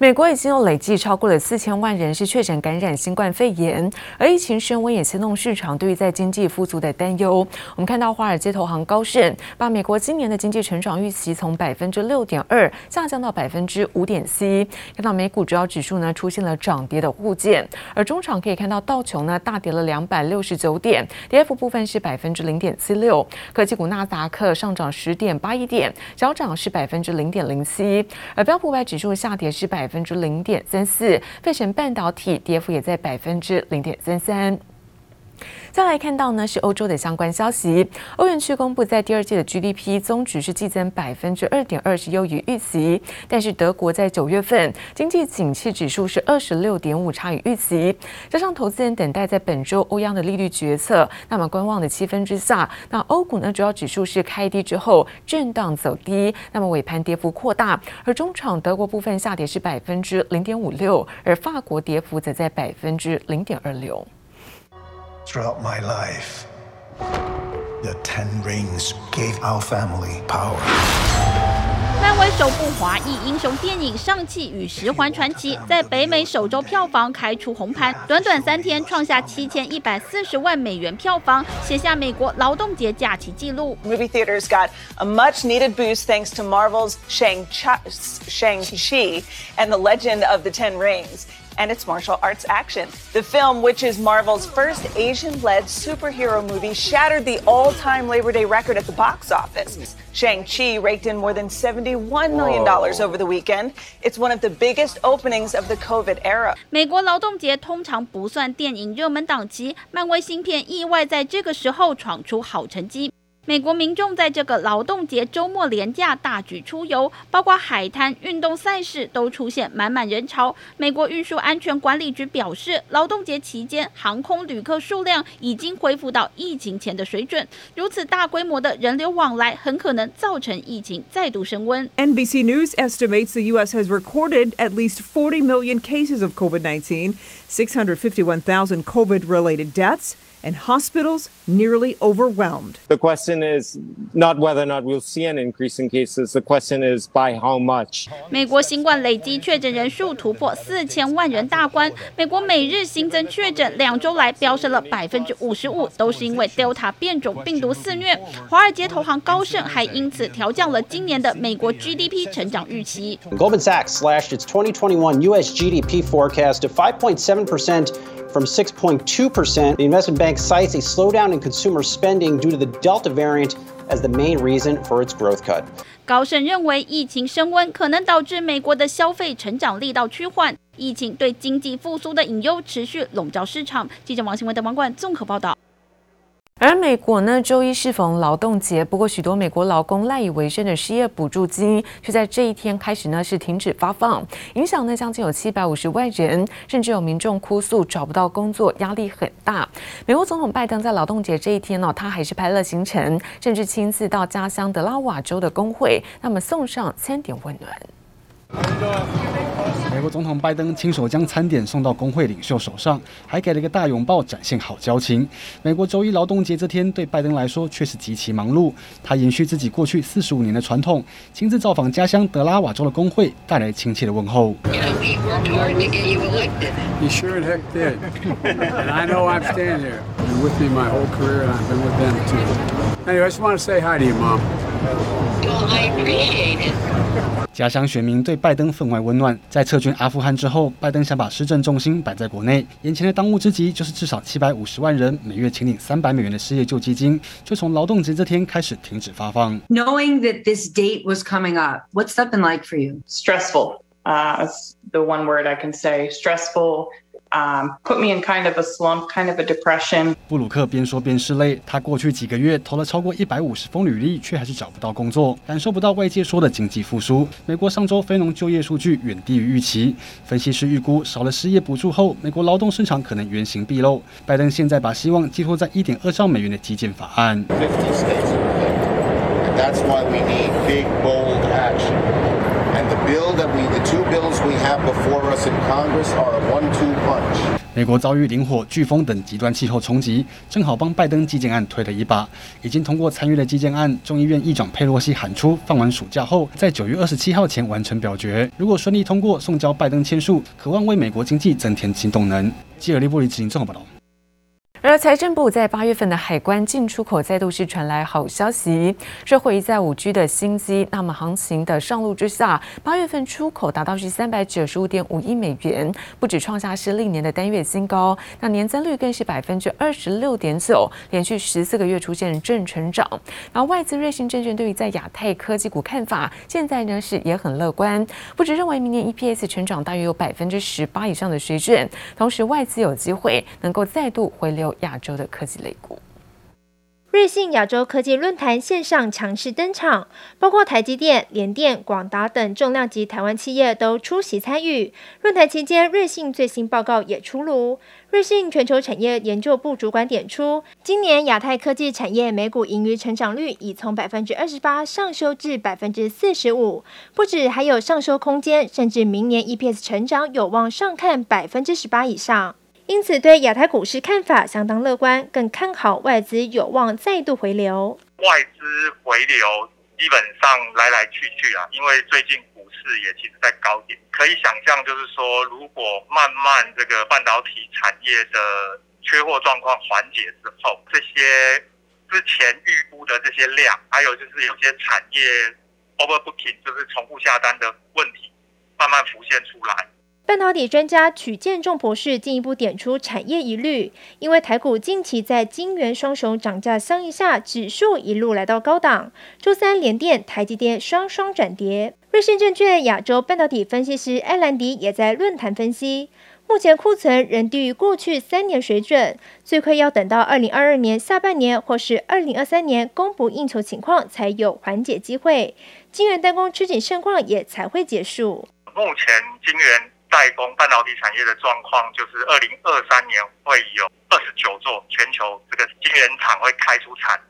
美国已经有累计超过了四千万人是确诊感染新冠肺炎，而疫情升温也牵动市场对于在经济复苏的担忧。我们看到华尔街投行高盛把美国今年的经济成长预期从百分之六点二下降到百分之五点七。看到美股主要指数呢出现了涨跌的互见，而中场可以看到道琼呢大跌了两百六十九点，跌幅部分是百分之零点七六。科技股纳斯达克上涨十点八一点，小涨是百分之零点零七，而标普五百指数下跌是百。百分之零点三四，费城半导体跌幅也在百分之零点三三。再来看到呢，是欧洲的相关消息。欧元区公布在第二季的 GDP 终值是季增百分之二点二，是优于预期。但是德国在九月份经济景气指数是二十六点五，差于预期。加上投资人等待在本周欧央的利率决策，那么观望的气氛之下，那欧股呢主要指数是开低之后震荡走低，那么尾盘跌幅扩大。而中场德国部分下跌是百分之零点五六，而法国跌幅则在百分之零点二六。Throughout my life, the Ten Rings gave our family power. 漫威首部华裔英雄电影《尚气与十环传奇》在北美首周票房开出红盘，短短三天创下七千一百四十万美元票房，写下美国劳动节假期纪录。Movie theaters got a much needed boost thanks to Marvel's Shang-Chi Shang and the Legend of the Ten Rings. and its martial arts action. The film, which is Marvel's first Asian led superhero movie, shattered the all time Labor Day record at the box office. Shang-Chi raked in more than $71 million over the weekend. It's one of the biggest openings of the COVID era. 美国劳动节通常不算电影热门档期，漫威新片意外在这个时候闯出好成绩。 美国民众在这个劳动节周末连假大举出游，包括海滩、运动赛事都出现满满人潮。美国运输安全管理局表示，劳动节期间航空旅客数量已经恢复到疫情前的水准。如此大规模的人流往来，很可能造成疫情再度升温。NBC News estimates the U.S. has recorded at least 40 million cases of COVID-19, 651,000 COVID-related deaths. And hospitals nearly overwhelmed. The question is not whether or not we'll see an increase in cases. The question is by how much. 美国新冠累计确诊人数突破四千万人大关。美国每日新增确诊两周来飙升了百分之五十五，都是因为 Delta 变种病毒肆虐。华尔街投行高盛还因此调降了今年的美国 GDP 成长预期。Goldman Sachs slashed its 2021 U.S. GDP forecast to 5.7 percent. from 6.2%. The investment bank cites a slowdown in consumer spending due to the Delta variant as the main reason for its growth cut. 高盛认为，疫情升温可能导致美国的消费成长力道趋缓，疫情对经济复苏的隐忧持续笼罩市场。记者王新文的网管综合报道。 美国呢，周一适逢劳动节，不过许多美国劳工赖以为生的失业补助金，却在这一天开始呢是停止发放，影响呢将近有七百五十万人，甚至有民众哭诉找不到工作，压力很大。美国总统拜登在劳动节这一天呢，他还是拍了行程，甚至亲自到家乡德拉瓦州的工会，那么送上餐点温暖。美国总统拜登亲手将餐点送到工会领袖手上，还给了一个大拥抱，展现好交情。美国周一劳动节这天对拜登来说却是极其忙碌，他延续自己过去四十五年的传统，亲自造访家乡德拉瓦州的工会，带来亲切的问候。家乡选民对拜登分外温暖。在撤军阿富汗之后，拜登想把施政重心摆在国内，眼前的当务之急就是至少七百五十万人每月请领三百美元的失业救济金，就从劳动节这天开始停止发放。Knowing that this date was coming up, what's that been like for you? Stressful. Uh, the one word I can say. Stressful. Um, put me in kind of a slump, kind of a depression. 布鲁克边说边拭泪，他过去几个月投了超过一百五十封履历，却还是找不到工作，感受不到外界说的经济复苏。美国上周非农就业数据远低于预期，分析师预估少了失业补助后，美国劳动市场可能原形毕露。拜登现在把希望寄托在一点二兆美元的基建法案。Build that we the two bills we have before us in Congress are one two punch。美国遭遇林火、飓风等极端气候冲击，正好帮拜登基建案推了一把。已经通过参与的基建案，众议院议长佩洛西喊出放完暑假后，在九月二十七号前完成表决。如果顺利通过，送交拜登签署，渴望为美国经济增添新动能。基尔利布里兹，综合报道。而财政部在八月份的海关进出口再度是传来好消息，这回在五 G 的新机，那么行情的上路之下，八月份出口达到是三百九十五点五亿美元，不止创下是历年的单月新高，那年增率更是百分之二十六点九，连续十四个月出现正成长。然后外资瑞信证券对于在亚太科技股看法，现在呢是也很乐观，不止认为明年 EPS 成长大约有百分之十八以上的水准，同时外资有机会能够再度回流。亚洲的科技类股，瑞信亚洲科技论坛线上强势登场，包括台积电、联电、广达等重量级台湾企业都出席参与。论坛期间，瑞信最新报告也出炉。瑞信全球产业研究部主管点出，今年亚太科技产业每股盈余成长率已从百分之二十八上修至百分之四十五，不止还有上修空间，甚至明年 EPS 成长有望上看百分之十八以上。因此，对亚太股市看法相当乐观，更看好外资有望再度回流。外资回流基本上来来去去啊，因为最近股市也其实在高点，可以想象，就是说，如果慢慢这个半导体产业的缺货状况缓解之后，这些之前预估的这些量，还有就是有些产业 overbooking，就是重复下单的问题，慢慢浮现出来。半导体专家曲建仲博士进一步点出产业疑虑，因为台股近期在晶圆双雄涨价相依下，指数一路来到高档。周三联电、台积电双双转跌。瑞信证券亚洲半导体分析师艾兰迪也在论坛分析，目前库存仍低于过去三年水准，最快要等到二零二二年下半年或是二零二三年供不应求情况才有缓解机会，晶圆代工吃紧盛况也才会结束。目前晶圆。代工半导体产业的状况，就是二零二三年会有二十九座全球这个晶圆厂会开出产。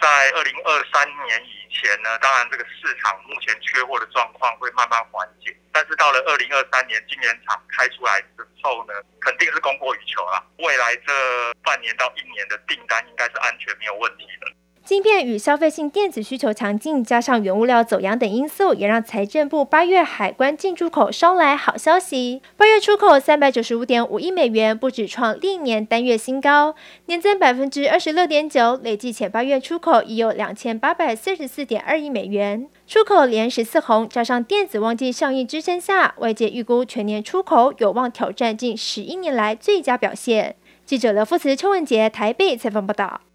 在二零二三年以前呢，当然这个市场目前缺货的状况会慢慢缓解，但是到了二零二三年晶圆厂开出来之后呢，肯定是供过于求了。未来这半年到一年的订单应该是安全没有问题的。晶片与消费性电子需求强劲，加上原物料走扬等因素，也让财政部八月海关进出口捎来好消息。八月出口三百九十五点五亿美元，不止创历年单月新高，年增百分之二十六点九，累计前八月出口已有两千八百四十四点二亿美元，出口连十四红，加上电子旺季效应支撑下，外界预估全年出口有望挑战近十一年来最佳表现。记者刘富慈、邱文杰台北采访报道。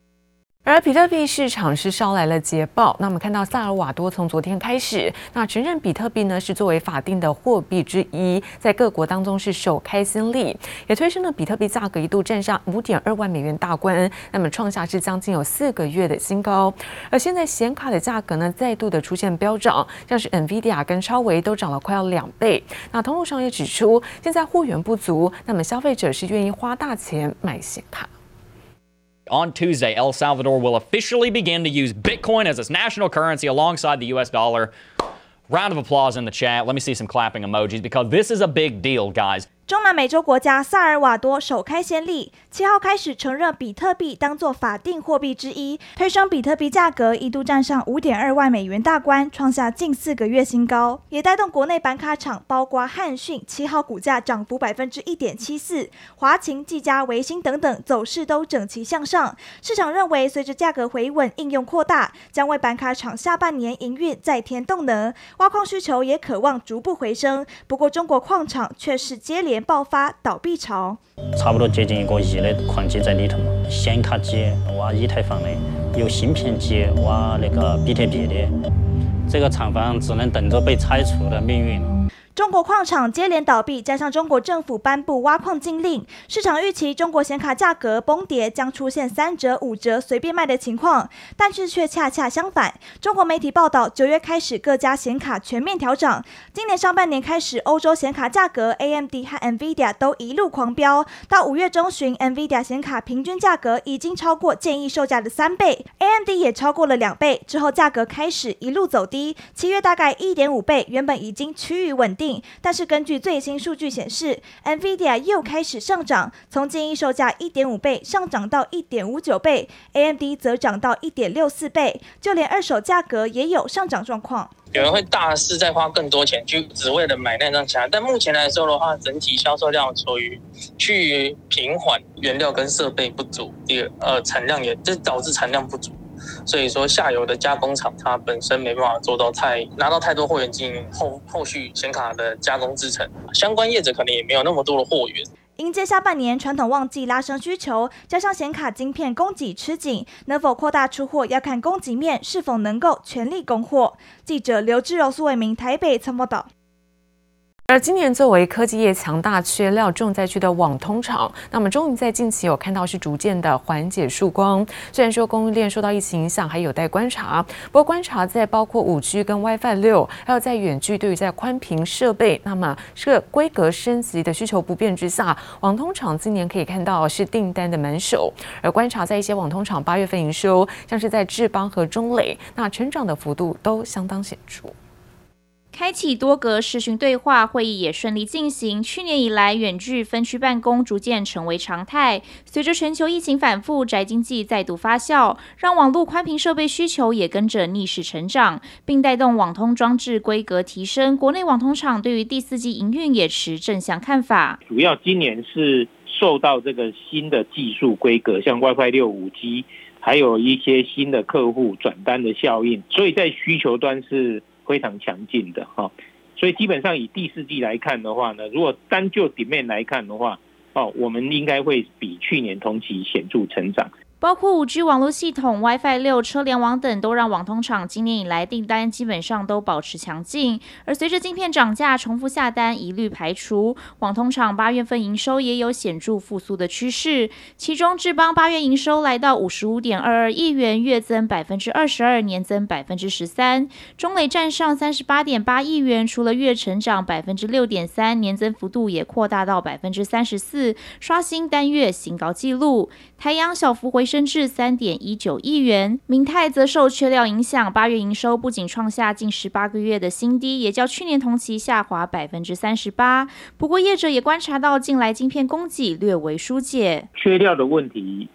而比特币市场是捎来了捷报。那我们看到萨尔瓦多从昨天开始，那承认比特币呢是作为法定的货币之一，在各国当中是首开先例，也推升了比特币价格一度站上五点二万美元大关，那么创下是将近有四个月的新高。而现在显卡的价格呢再度的出现飙涨，像是 NVIDIA 跟超微都涨了快要两倍。那通路上也指出，现在货源不足，那么消费者是愿意花大钱买显卡。On Tuesday, El Salvador will officially begin to use Bitcoin as its national currency alongside the US dollar. Round of applause in the chat. Let me see some clapping emojis because this is a big deal, guys. 中南美洲国家萨尔瓦多首开先例，七号开始承认比特币当作法定货币之一，推升比特币价格一度站上五点二万美元大关，创下近四个月新高，也带动国内板卡厂，包括汉讯，七号股价涨幅百分之一点七四，华擎、技嘉、维星等等走势都整齐向上。市场认为，随着价格回稳，应用扩大，将为板卡厂下半年营运再添动能，挖矿需求也渴望逐步回升。不过，中国矿场却是接连爆发倒闭潮，差不多接近一个亿的矿机在里头嘛，显卡机挖以太坊的，有芯片机挖那个比特币的，这个厂房只能等着被拆除的命运。中国矿场接连倒闭，加上中国政府颁布挖矿禁令，市场预期中国显卡价格崩跌，将出现三折、五折随便卖的情况。但是却恰恰相反，中国媒体报道，九月开始各家显卡全面调涨。今年上半年开始，欧洲显卡价格 AMD 和 NVIDIA 都一路狂飙，到五月中旬，NVIDIA 显卡平均价格已经超过建议售价的三倍，AMD 也超过了两倍。之后价格开始一路走低，七月大概一点五倍，原本已经趋于稳定。定，但是根据最新数据显示，NVIDIA 又开始上涨，从建议售价一点五倍上涨到一点五九倍，AMD 则涨到一点六四倍，就连二手价格也有上涨状况。有人会大肆再花更多钱去只为了买那张卡，但目前来说的话，整体销售量处于趋于平缓，原料跟设备不足，第二呃产量也这导致产量不足。所以说，下游的加工厂它本身没办法做到太拿到太多货源进行后后续显卡的加工制程，相关业者可能也没有那么多的货源。迎接下半年传统旺季拉升需求，加上显卡晶片供给吃紧，能否扩大出货要看供给面是否能够全力供货。记者刘志柔、苏伟明台北参报道。而今年作为科技业强大缺料重灾区的网通厂，那么终于在近期有看到是逐渐的缓解曙光。虽然说供应链受到疫情影响还有待观察，不过观察在包括五 G 跟 WiFi 六，还有在远距对于在宽频设备，那么这个规格升级的需求不变之下，网通厂今年可以看到是订单的满手。而观察在一些网通厂八月份营收，像是在智邦和中磊，那成长的幅度都相当显著。开启多格视讯对话会议也顺利进行。去年以来，远距分区办公逐渐成为常态。随着全球疫情反复，宅经济再度发酵，让网络宽频设备需求也跟着逆势成长，并带动网通装置规格提升。国内网通厂对于第四季营运也持正向看法。主要今年是受到这个新的技术规格，像 WiFi 六、五 G，还有一些新的客户转单的效应，所以在需求端是。非常强劲的哈，所以基本上以第四季来看的话呢，如果单就 demand 来看的话，哦，我们应该会比去年同期显著成长。包括五 G 网络系统、WiFi 六、车联网等，都让网通厂今年以来订单基本上都保持强劲。而随着晶片涨价，重复下单一律排除。网通厂八月份营收也有显著复苏的趋势，其中智邦八月营收来到五十五点二二亿元，月增百分之二十二，年增百分之十三。中磊站上三十八点八亿元，除了月成长百分之六点三，年增幅度也扩大到百分之三十四，刷新单月新高纪录。台阳小幅回升至三点一九亿元，明泰则受缺料影响，八月营收不仅创下近十八个月的新低，也较去年同期下滑百分之三十八。不过业者也观察到，近来晶片供给略微疏解，缺料的问题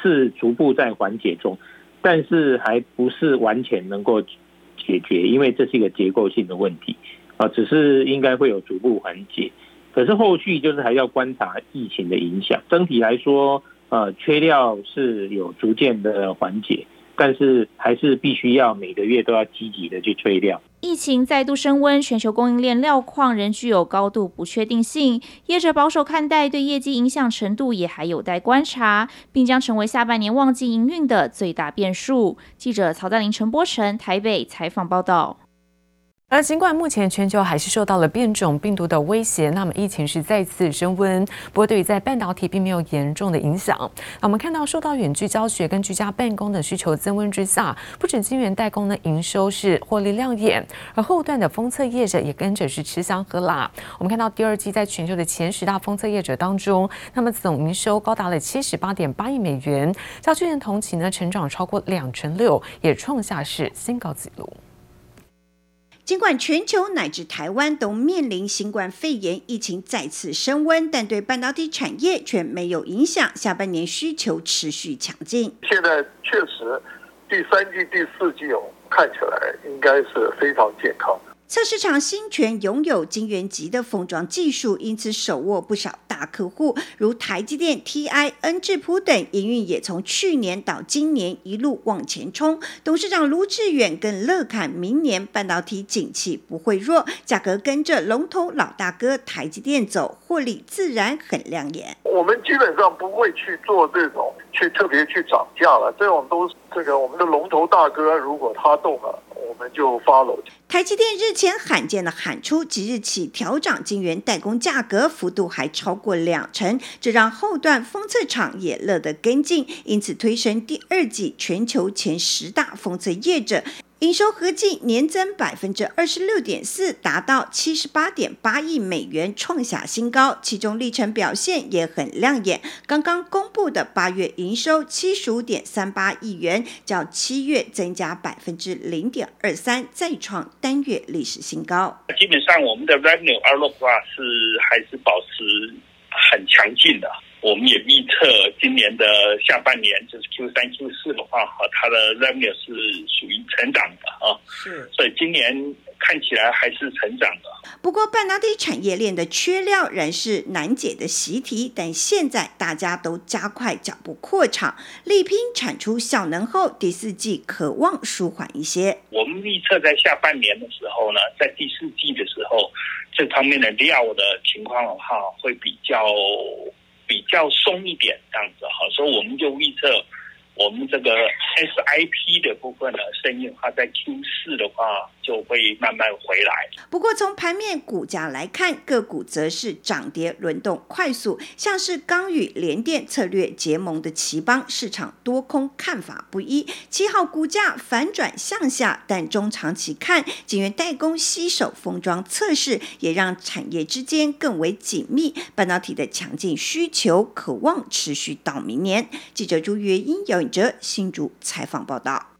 是逐步在缓解中，但是还不是完全能够解决，因为这是一个结构性的问题啊，只是应该会有逐步缓解，可是后续就是还要观察疫情的影响。整体来说。呃，缺料是有逐渐的缓解，但是还是必须要每个月都要积极的去催料。疫情再度升温，全球供应链料况仍具有高度不确定性，业者保守看待，对业绩影响程度也还有待观察，并将成为下半年旺季营运的最大变数。记者曹在林、陈柏成台北采访报道。而尽管目前全球还是受到了变种病毒的威胁，那么疫情是再次升温。不过，对于在半导体并没有严重的影响。那我们看到，受到远距教学跟居家办公的需求增温之下，不止晶圆代工的营收是获利亮眼，而后段的封测业者也跟着是吃香喝辣。我们看到第二季在全球的前十大封测业者当中，那么总营收高达了七十八点八亿美元，较去年同期呢成长超过两成六，也创下是新高纪录。尽管全球乃至台湾都面临新冠肺炎疫情再次升温，但对半导体产业却没有影响。下半年需求持续强劲。现在确实第三季、第四季哦，看起来应该是非常健康。测试场新全拥有晶圆级的封装技术，因此手握不少大客户，如台积电、TI、恩智浦等。营运也从去年到今年一路往前冲。董事长卢志远更乐看明年半导体景气不会弱，价格跟着龙头老大哥台积电走，获利自然很亮眼。我们基本上不会去做这种去特别去涨价了，这种都是这个我们的龙头大哥，如果他动了。我们就 follow。台积电日前罕见的喊出，即日起调涨晶圆代工价格，幅度还超过两成，这让后段封测厂也乐得跟进，因此推升第二季全球前十大封测业者。营收合计年增百分之二十六点四，达到七十八点八亿美元，创下新高。其中力成表现也很亮眼，刚刚公布的八月营收七十五点三八亿元，较七月增加百分之零点二三，再创单月历史新高。基本上，我们的 revenue outlook 的话是还是保持很强劲的。我们也预测今年的下半年，就是 Q 三、Q 四的话，哈，它的 revenue 是属于成长的啊。是，所以今年。看起来还是成长的。不过，半导体产业链的缺料仍是难解的习题。但现在大家都加快脚步扩厂，力拼产出效能后，第四季可望舒缓一些。我们预测在下半年的时候呢，在第四季的时候，这方面的料的情况的话，会比较比较松一点，这样子哈。所以我们就预测。我们这个 SIP 的部分呢，生意的话，在 Q 四的话就会慢慢回来。不过从盘面股价来看，个股则是涨跌轮动快速，像是刚与联电策略结盟的奇邦，市场多空看法不一。七号股价反转向下，但中长期看，景元代工携手封装测试，也让产业之间更为紧密。半导体的强劲需求，可望持续到明年。记者朱月英有。者新竹采访报道。